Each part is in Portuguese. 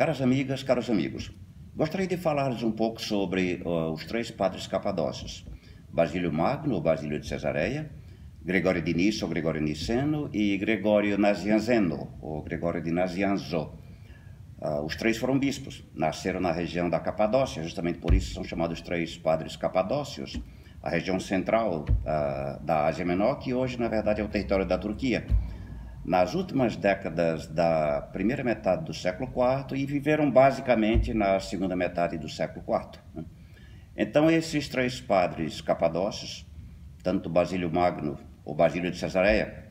Caras amigas, caros amigos, gostaria de falar-lhes um pouco sobre uh, os três padres capadócios, Basílio Magno, ou Basílio de Cesareia, Gregório de Nisso, ou Gregório Niceno, e Gregório Nazianzeno, ou Gregório de Nazianzo. Uh, os três foram bispos, nasceram na região da Capadócia, justamente por isso são chamados três padres capadócios, a região central uh, da Ásia Menor, que hoje, na verdade, é o território da Turquia nas últimas décadas da primeira metade do século IV e viveram basicamente na segunda metade do século IV. Né? Então, esses três padres capadócios, tanto Basílio Magno ou Basílio de Cesareia,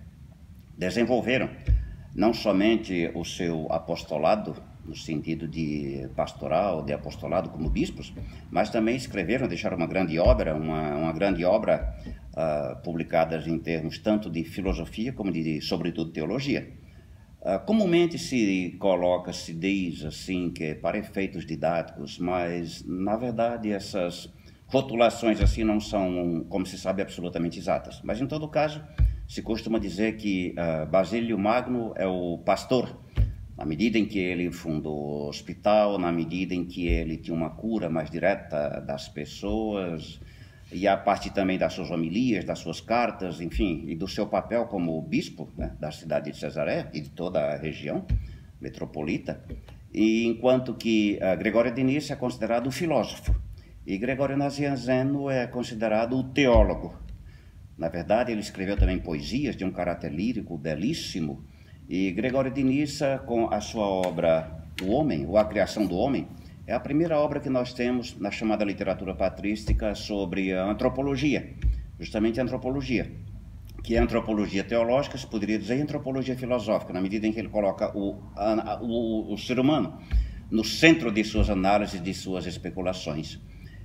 desenvolveram não somente o seu apostolado, no sentido de pastoral, de apostolado como bispos, mas também escreveram, deixaram uma grande obra, uma, uma grande obra uh, publicadas em termos tanto de filosofia como de, sobretudo, teologia. Uh, comumente se coloca, se diz assim, que é para efeitos didáticos, mas na verdade essas rotulações assim não são, como se sabe, absolutamente exatas. Mas em todo caso, se costuma dizer que uh, Basílio Magno é o pastor, na medida em que ele fundou o hospital, na medida em que ele tinha uma cura mais direta das pessoas, e a parte também das suas homilias, das suas cartas, enfim, e do seu papel como bispo né, da cidade de Cesaré e de toda a região metropolita, e enquanto que uh, Gregório de Nice é considerado o filósofo e Gregório Nazianzeno é considerado o teólogo. Na verdade, ele escreveu também poesias de um caráter lírico belíssimo, e Gregório de Nissa, com a sua obra O Homem, ou A Criação do Homem, é a primeira obra que nós temos na chamada literatura patrística sobre a antropologia, justamente a antropologia, que é antropologia teológica, se poderia dizer antropologia filosófica, na medida em que ele coloca o, o, o ser humano no centro de suas análises, de suas especulações.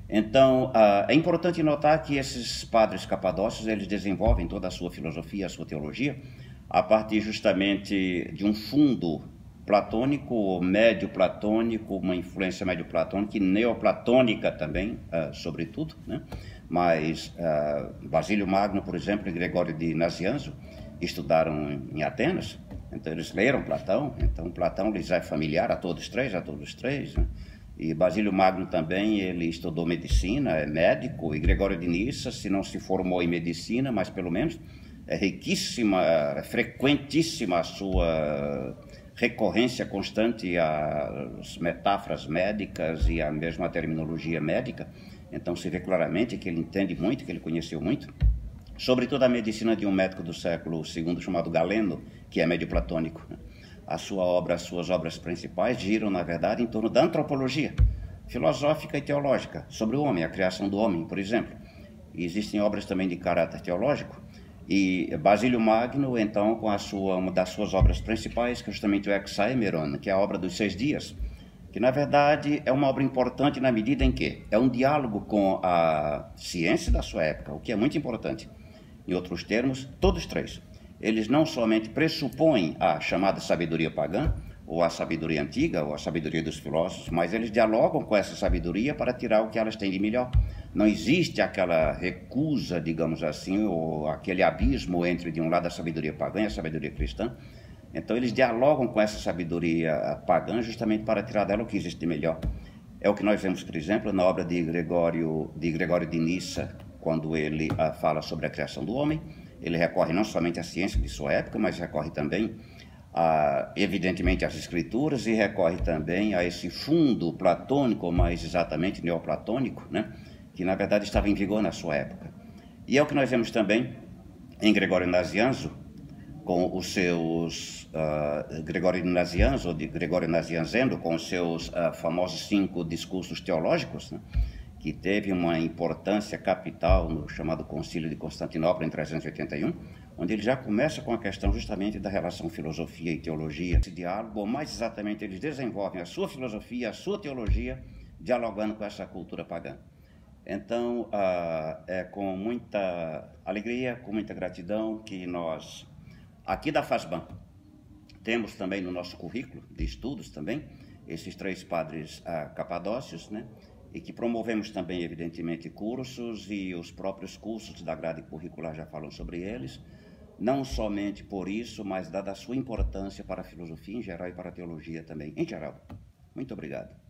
Então, uh, é importante notar que esses padres capadócios, eles desenvolvem toda a sua filosofia, a sua teologia, a partir justamente de um fundo platônico, médio platônico, uma influência médio platônica e neoplatônica também, uh, sobretudo, né? mas uh, Basílio Magno, por exemplo, e Gregório de Nazianzo estudaram em Atenas, então eles leram Platão, então Platão lhes é familiar a todos três, a todos três, né? E Basílio Magno também, ele estudou medicina, é médico, e Gregório de Nissa, se não se formou em medicina, mas pelo menos é riquíssima, é frequentíssima a sua recorrência constante às metáforas médicas e à mesma terminologia médica. Então se vê claramente que ele entende muito, que ele conheceu muito. Sobretudo a medicina de um médico do século II chamado Galeno, que é médio platônico. A sua obra, as suas obras principais giram, na verdade, em torno da antropologia filosófica e teológica, sobre o homem, a criação do homem, por exemplo. E existem obras também de caráter teológico, e Basílio Magno, então, com a sua, uma das suas obras principais, que é justamente o Hexaemeron, que é a obra dos seis dias, que na verdade é uma obra importante na medida em que é um diálogo com a ciência da sua época, o que é muito importante. Em outros termos, todos três. Eles não somente pressupõem a chamada sabedoria pagã, ou a sabedoria antiga, ou a sabedoria dos filósofos, mas eles dialogam com essa sabedoria para tirar o que elas têm de melhor. Não existe aquela recusa, digamos assim, ou aquele abismo entre, de um lado, a sabedoria pagã e a sabedoria cristã. Então, eles dialogam com essa sabedoria pagã justamente para tirar dela o que existe de melhor. É o que nós vemos, por exemplo, na obra de Gregório de, Gregório de Nissa, quando ele uh, fala sobre a criação do homem. Ele recorre não somente à ciência de sua época, mas recorre também, a, evidentemente, às escrituras e recorre também a esse fundo platônico, mais exatamente neoplatônico, né? que na verdade estava em vigor na sua época. E é o que nós vemos também em Gregório Nazianzo, com os seus uh, Gregório Nazianzo, de Gregório Nazianzendo, com os seus uh, famosos cinco discursos teológicos, né, que teve uma importância capital no chamado Concílio de Constantinopla em 381, onde ele já começa com a questão justamente da relação filosofia e teologia. Esse diálogo, ou mais exatamente, eles desenvolvem a sua filosofia, a sua teologia, dialogando com essa cultura pagã. Então, ah, é com muita alegria, com muita gratidão que nós, aqui da FASBAN, temos também no nosso currículo de estudos também, esses três padres ah, capadócios, né? E que promovemos também, evidentemente, cursos e os próprios cursos da grade curricular já falam sobre eles, não somente por isso, mas dada a sua importância para a filosofia em geral e para a teologia também, em geral. Muito obrigado.